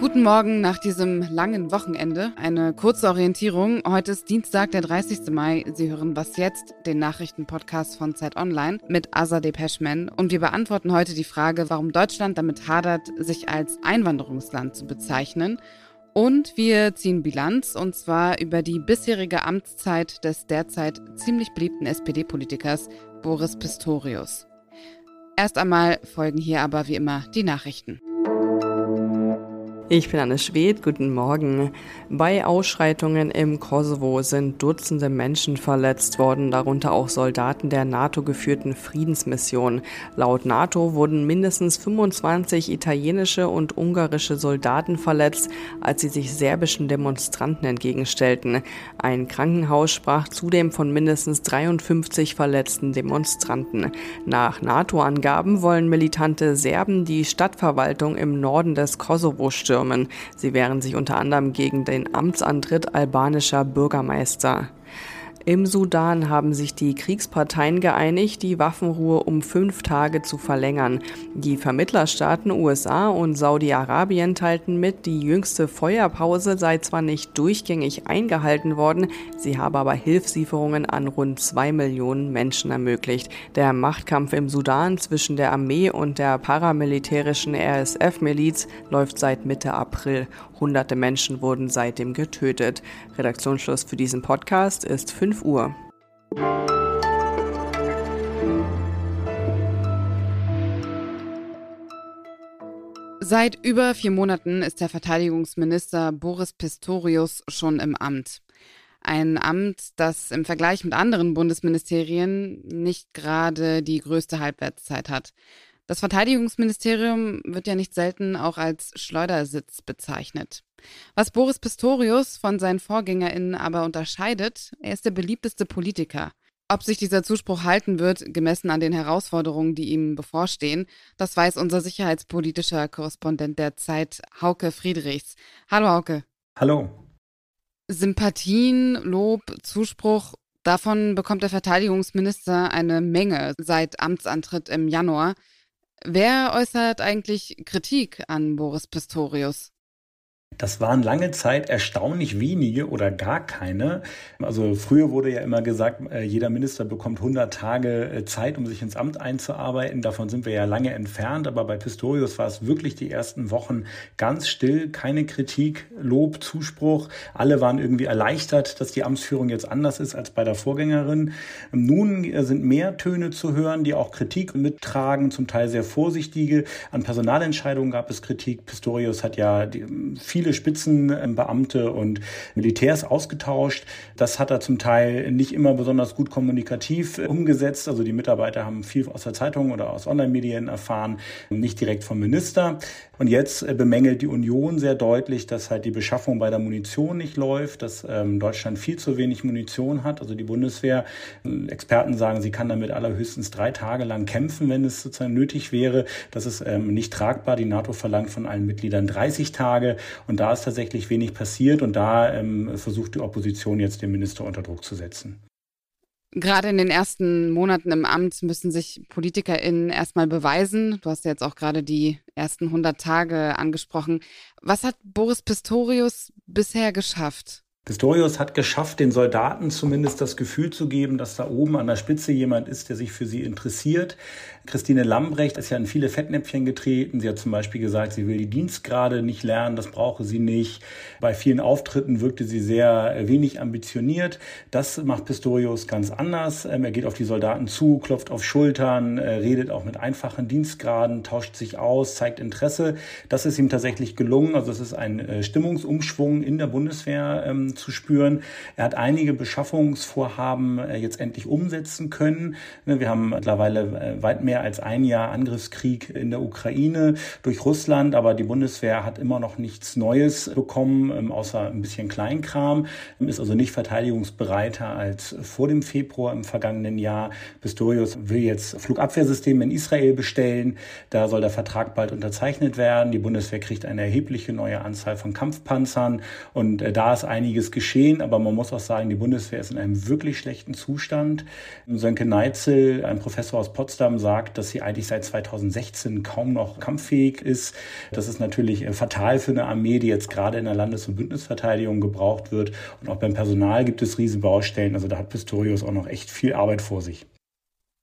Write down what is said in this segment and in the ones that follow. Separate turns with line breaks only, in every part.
Guten Morgen nach diesem langen Wochenende. Eine kurze Orientierung. Heute ist Dienstag, der 30. Mai. Sie hören Was jetzt, den Nachrichtenpodcast von Zeit Online mit Azadeh Peschman. Und wir beantworten heute die Frage, warum Deutschland damit hadert, sich als Einwanderungsland zu bezeichnen. Und wir ziehen Bilanz, und zwar über die bisherige Amtszeit des derzeit ziemlich beliebten SPD-Politikers Boris Pistorius. Erst einmal folgen hier aber wie immer die Nachrichten.
Ich bin Anne Schwedt, guten Morgen. Bei Ausschreitungen im Kosovo sind Dutzende Menschen verletzt worden, darunter auch Soldaten der NATO-geführten Friedensmission. Laut NATO wurden mindestens 25 italienische und ungarische Soldaten verletzt, als sie sich serbischen Demonstranten entgegenstellten. Ein Krankenhaus sprach zudem von mindestens 53 verletzten Demonstranten. Nach NATO-Angaben wollen militante Serben die Stadtverwaltung im Norden des Kosovo stürmen stürmen. Sie wehren sich unter anderem gegen den Amtsantritt albanischer Bürgermeister. Im Sudan haben sich die Kriegsparteien geeinigt, die Waffenruhe um fünf Tage zu verlängern. Die Vermittlerstaaten USA und Saudi-Arabien teilten mit, die jüngste Feuerpause sei zwar nicht durchgängig eingehalten worden, sie habe aber Hilfslieferungen an rund zwei Millionen Menschen ermöglicht. Der Machtkampf im Sudan zwischen der Armee und der paramilitärischen RSF-Miliz läuft seit Mitte April. Hunderte Menschen wurden seitdem getötet. Redaktionsschluss für diesen Podcast ist 5 Uhr.
Seit über vier Monaten ist der Verteidigungsminister Boris Pistorius schon im Amt. Ein Amt, das im Vergleich mit anderen Bundesministerien nicht gerade die größte Halbwertszeit hat. Das Verteidigungsministerium wird ja nicht selten auch als Schleudersitz bezeichnet. Was Boris Pistorius von seinen VorgängerInnen aber unterscheidet, er ist der beliebteste Politiker. Ob sich dieser Zuspruch halten wird, gemessen an den Herausforderungen, die ihm bevorstehen, das weiß unser sicherheitspolitischer Korrespondent der Zeit, Hauke Friedrichs. Hallo Hauke.
Hallo.
Sympathien, Lob, Zuspruch, davon bekommt der Verteidigungsminister eine Menge seit Amtsantritt im Januar. Wer äußert eigentlich Kritik an Boris Pistorius?
Das waren lange Zeit erstaunlich wenige oder gar keine. Also früher wurde ja immer gesagt, äh, jeder Minister bekommt 100 Tage äh, Zeit, um sich ins Amt einzuarbeiten. Davon sind wir ja lange entfernt. Aber bei Pistorius war es wirklich die ersten Wochen ganz still, keine Kritik, Lob, Zuspruch. Alle waren irgendwie erleichtert, dass die Amtsführung jetzt anders ist als bei der Vorgängerin. Nun äh, sind mehr Töne zu hören, die auch Kritik mittragen, zum Teil sehr vorsichtige. An Personalentscheidungen gab es Kritik. Pistorius hat ja viele viele Spitzenbeamte und Militärs ausgetauscht. Das hat er zum Teil nicht immer besonders gut kommunikativ umgesetzt. Also die Mitarbeiter haben viel aus der Zeitung oder aus Online-Medien erfahren, nicht direkt vom Minister. Und jetzt bemängelt die Union sehr deutlich, dass halt die Beschaffung bei der Munition nicht läuft, dass ähm, Deutschland viel zu wenig Munition hat. Also die Bundeswehr, Experten sagen, sie kann damit allerhöchstens drei Tage lang kämpfen, wenn es sozusagen nötig wäre. Das ist ähm, nicht tragbar. Die NATO verlangt von allen Mitgliedern 30 Tage. Und da ist tatsächlich wenig passiert und da ähm, versucht die Opposition jetzt den Minister unter Druck zu setzen.
Gerade in den ersten Monaten im Amt müssen sich PolitikerInnen erstmal beweisen. Du hast ja jetzt auch gerade die ersten 100 Tage angesprochen. Was hat Boris Pistorius bisher geschafft?
Pistorius hat geschafft, den Soldaten zumindest das Gefühl zu geben, dass da oben an der Spitze jemand ist, der sich für sie interessiert. Christine Lambrecht ist ja in viele Fettnäpfchen getreten. Sie hat zum Beispiel gesagt, sie will die Dienstgrade nicht lernen, das brauche sie nicht. Bei vielen Auftritten wirkte sie sehr wenig ambitioniert. Das macht Pistorius ganz anders. Ähm, er geht auf die Soldaten zu, klopft auf Schultern, äh, redet auch mit einfachen Dienstgraden, tauscht sich aus, zeigt Interesse. Das ist ihm tatsächlich gelungen. Also es ist ein äh, Stimmungsumschwung in der Bundeswehr zu spüren. Er hat einige Beschaffungsvorhaben äh, jetzt endlich umsetzen können. Wir haben mittlerweile weit mehr als ein Jahr Angriffskrieg in der Ukraine durch Russland, aber die Bundeswehr hat immer noch nichts Neues bekommen, ähm, außer ein bisschen Kleinkram, ist also nicht verteidigungsbereiter als vor dem Februar im vergangenen Jahr. Pistorius will jetzt Flugabwehrsysteme in Israel bestellen. Da soll der Vertrag bald unterzeichnet werden. Die Bundeswehr kriegt eine erhebliche neue Anzahl von Kampfpanzern und äh, da ist einiges einiges geschehen, aber man muss auch sagen, die Bundeswehr ist in einem wirklich schlechten Zustand. Sönke Neitzel, ein Professor aus Potsdam, sagt, dass sie eigentlich seit 2016 kaum noch kampffähig ist. Das ist natürlich äh, fatal für eine Armee, die jetzt gerade in der Landes- und Bündnisverteidigung gebraucht wird. Und auch beim Personal gibt es Riesenbaustellen. Also da hat Pistorius auch noch echt viel Arbeit vor sich.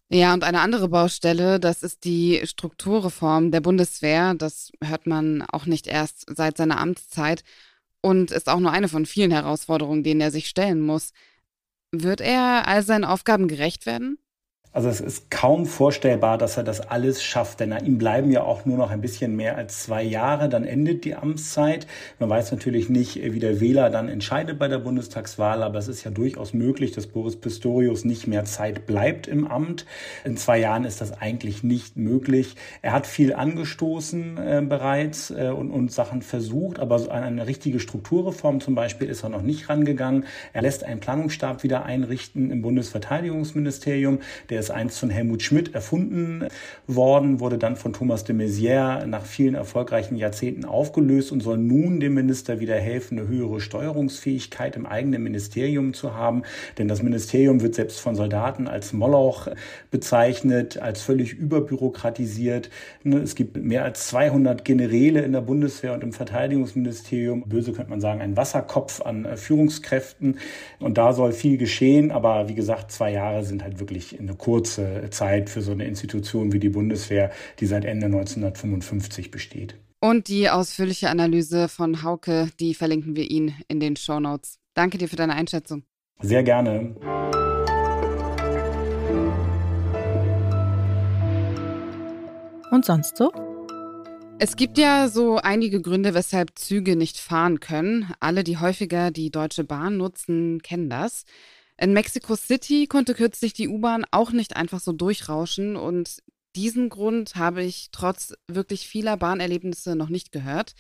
Ja, und eine andere Baustelle, das ist die Strukturreform der Bundeswehr. Das hört man auch nicht erst seit seiner Amtszeit und ist auch nur eine von vielen Herausforderungen, denen er sich stellen muss. Wird er all seinen Aufgaben gerecht werden?
Also es ist kaum vorstellbar, dass er das alles schafft, denn ihm bleiben ja auch nur noch ein bisschen mehr als zwei Jahre, dann endet die Amtszeit. Man weiß natürlich nicht, wie der Wähler dann entscheidet bei der Bundestagswahl, aber es ist ja durchaus möglich, dass Boris Pistorius nicht mehr Zeit bleibt im Amt. In zwei Jahren ist das eigentlich nicht möglich. Er hat viel angestoßen äh, bereits äh, und, und Sachen versucht, aber an eine richtige Strukturreform zum Beispiel ist er noch nicht rangegangen. Er lässt einen Planungsstab wieder einrichten im Bundesverteidigungsministerium. Der ist ist einst von Helmut Schmidt erfunden worden, wurde dann von Thomas de Maizière nach vielen erfolgreichen Jahrzehnten aufgelöst und soll nun dem Minister wieder helfen, eine höhere Steuerungsfähigkeit im eigenen Ministerium zu haben. Denn das Ministerium wird selbst von Soldaten als Moloch bezeichnet, als völlig überbürokratisiert. Ne, es gibt mehr als 200 Generäle in der Bundeswehr und im Verteidigungsministerium. Böse könnte man sagen, ein Wasserkopf an äh, Führungskräften. Und da soll viel geschehen. Aber wie gesagt, zwei Jahre sind halt wirklich eine kurze kurze Zeit für so eine Institution wie die Bundeswehr, die seit Ende 1955 besteht.
Und die ausführliche Analyse von Hauke, die verlinken wir Ihnen in den Show Notes. Danke dir für deine Einschätzung.
Sehr gerne.
Und sonst so?
Es gibt ja so einige Gründe, weshalb Züge nicht fahren können. Alle, die häufiger die Deutsche Bahn nutzen, kennen das. In Mexico City konnte kürzlich die U-Bahn auch nicht einfach so durchrauschen und diesen Grund habe ich trotz wirklich vieler Bahnerlebnisse noch nicht gehört.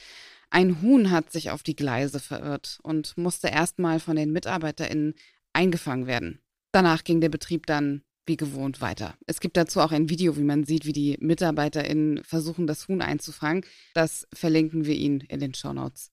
Ein Huhn hat sich auf die Gleise verirrt und musste erstmal von den MitarbeiterInnen eingefangen werden. Danach ging der Betrieb dann wie gewohnt weiter. Es gibt dazu auch ein Video, wie man sieht, wie die MitarbeiterInnen versuchen, das Huhn einzufangen. Das verlinken wir Ihnen in den Show Notes.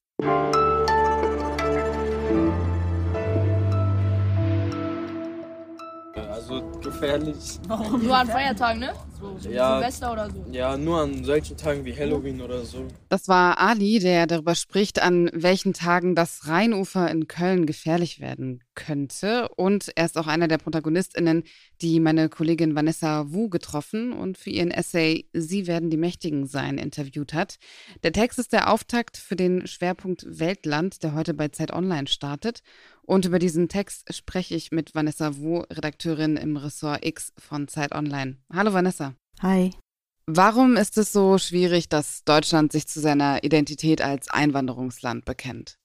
Also gefährlich.
Warum? Nur an Feiertagen, ne? So,
ja,
Silvester oder so.
Ja, nur an solchen Tagen wie Halloween oder so.
Das war Ali, der darüber spricht, an welchen Tagen das Rheinufer in Köln gefährlich werden könnte. Und er ist auch einer der ProtagonistInnen, die meine Kollegin Vanessa Wu getroffen und für ihren Essay Sie werden die Mächtigen sein interviewt hat. Der Text ist der Auftakt für den Schwerpunkt Weltland, der heute bei Zeit Online startet. Und über diesen Text spreche ich mit Vanessa Wu, Redakteurin im Ressort X von Zeit Online. Hallo Vanessa.
Hi.
Warum ist es so schwierig, dass Deutschland sich zu seiner Identität als Einwanderungsland bekennt?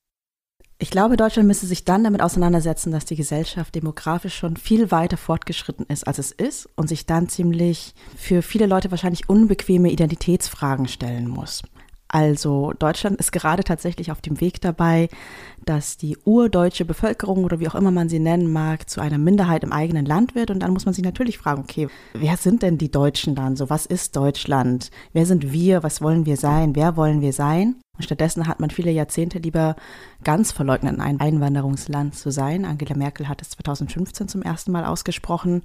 Ich glaube, Deutschland müsste sich dann damit auseinandersetzen, dass die Gesellschaft demografisch schon viel weiter fortgeschritten ist, als es ist und sich dann ziemlich für viele Leute wahrscheinlich unbequeme Identitätsfragen stellen muss. Also Deutschland ist gerade tatsächlich auf dem Weg dabei, dass die urdeutsche Bevölkerung oder wie auch immer man sie nennen mag, zu einer Minderheit im eigenen Land wird. Und dann muss man sich natürlich fragen, okay, wer sind denn die Deutschen dann so? Was ist Deutschland? Wer sind wir? Was wollen wir sein? Wer wollen wir sein? Und stattdessen hat man viele Jahrzehnte lieber ganz verleugnet, ein Einwanderungsland zu sein. Angela Merkel hat es 2015 zum ersten Mal ausgesprochen.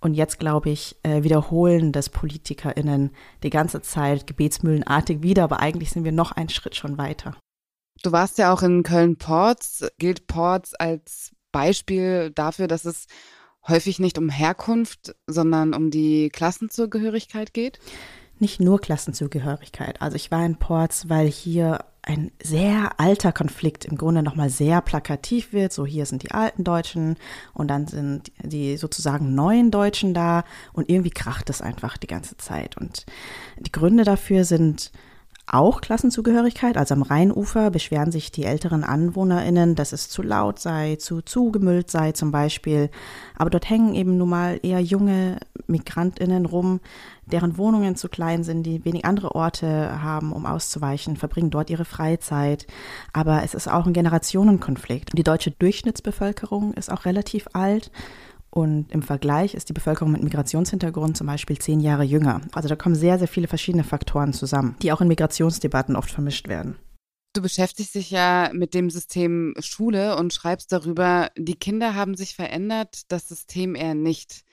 Und jetzt, glaube ich, äh, wiederholen das PolitikerInnen die ganze Zeit gebetsmühlenartig wieder, aber eigentlich sind wir noch einen Schritt schon weiter.
Du warst ja auch in Köln-Porz. Gilt Porz als Beispiel dafür, dass es häufig nicht um Herkunft, sondern um die Klassenzugehörigkeit geht?
Nicht nur Klassenzugehörigkeit. Also ich war in Ports, weil hier ein sehr alter Konflikt im Grunde nochmal sehr plakativ wird. So hier sind die alten Deutschen und dann sind die sozusagen neuen Deutschen da und irgendwie kracht es einfach die ganze Zeit. Und die Gründe dafür sind auch Klassenzugehörigkeit. Also am Rheinufer beschweren sich die älteren AnwohnerInnen, dass es zu laut sei, zu zugemüllt sei zum Beispiel. Aber dort hängen eben nun mal eher junge MigrantInnen rum, deren Wohnungen zu klein sind, die wenig andere Orte haben, um auszuweichen, verbringen dort ihre Freizeit. Aber es ist auch ein Generationenkonflikt. Die deutsche Durchschnittsbevölkerung ist auch relativ alt. Und im Vergleich ist die Bevölkerung mit Migrationshintergrund zum Beispiel zehn Jahre jünger. Also da kommen sehr, sehr viele verschiedene Faktoren zusammen, die auch in Migrationsdebatten oft vermischt werden.
Du beschäftigst dich ja mit dem System Schule und schreibst darüber, die Kinder haben sich verändert, das System eher nicht.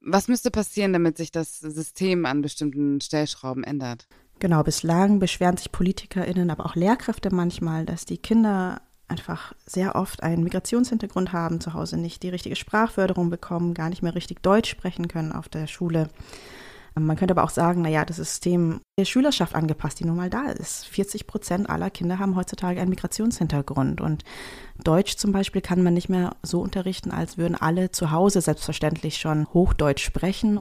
Was müsste passieren, damit sich das System an bestimmten Stellschrauben ändert?
Genau, bislang beschweren sich PolitikerInnen, aber auch Lehrkräfte manchmal, dass die Kinder einfach sehr oft einen Migrationshintergrund haben, zu Hause nicht die richtige Sprachförderung bekommen, gar nicht mehr richtig Deutsch sprechen können auf der Schule. Man könnte aber auch sagen, naja, das System der Schülerschaft angepasst, die nun mal da ist. 40 Prozent aller Kinder haben heutzutage einen Migrationshintergrund. Und Deutsch zum Beispiel kann man nicht mehr so unterrichten, als würden alle zu Hause selbstverständlich schon Hochdeutsch sprechen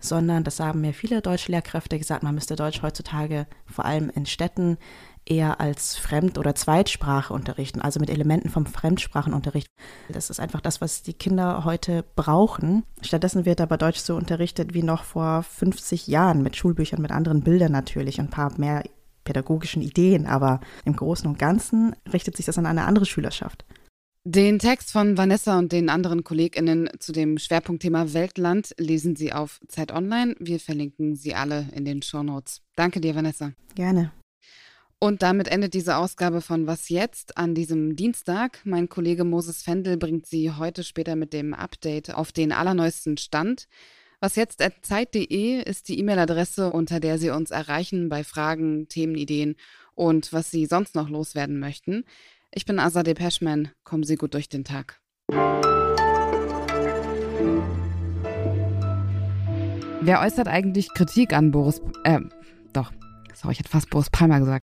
sondern das haben mir viele Deutschlehrkräfte gesagt, man müsste Deutsch heutzutage vor allem in Städten eher als Fremd- oder Zweitsprache unterrichten, also mit Elementen vom Fremdsprachenunterricht. Das ist einfach das, was die Kinder heute brauchen. Stattdessen wird aber Deutsch so unterrichtet wie noch vor 50 Jahren mit Schulbüchern, mit anderen Bildern natürlich und ein paar mehr pädagogischen Ideen, aber im Großen und Ganzen richtet sich das an eine andere Schülerschaft.
Den Text von Vanessa und den anderen KollegInnen zu dem Schwerpunktthema Weltland lesen Sie auf Zeit Online. Wir verlinken Sie alle in den Shownotes. Danke dir, Vanessa.
Gerne.
Und damit endet diese Ausgabe von Was jetzt an diesem Dienstag. Mein Kollege Moses Fendel bringt Sie heute später mit dem Update auf den allerneuesten Stand. Was jetzt at zeit.de ist die E-Mail-Adresse, unter der Sie uns erreichen bei Fragen, Themenideen und was Sie sonst noch loswerden möchten. Ich bin Azadeh Peschman. Kommen Sie gut durch den Tag. Wer äußert eigentlich Kritik an Boris, äh, doch, sorry, ich hätte fast Boris Palmer gesagt.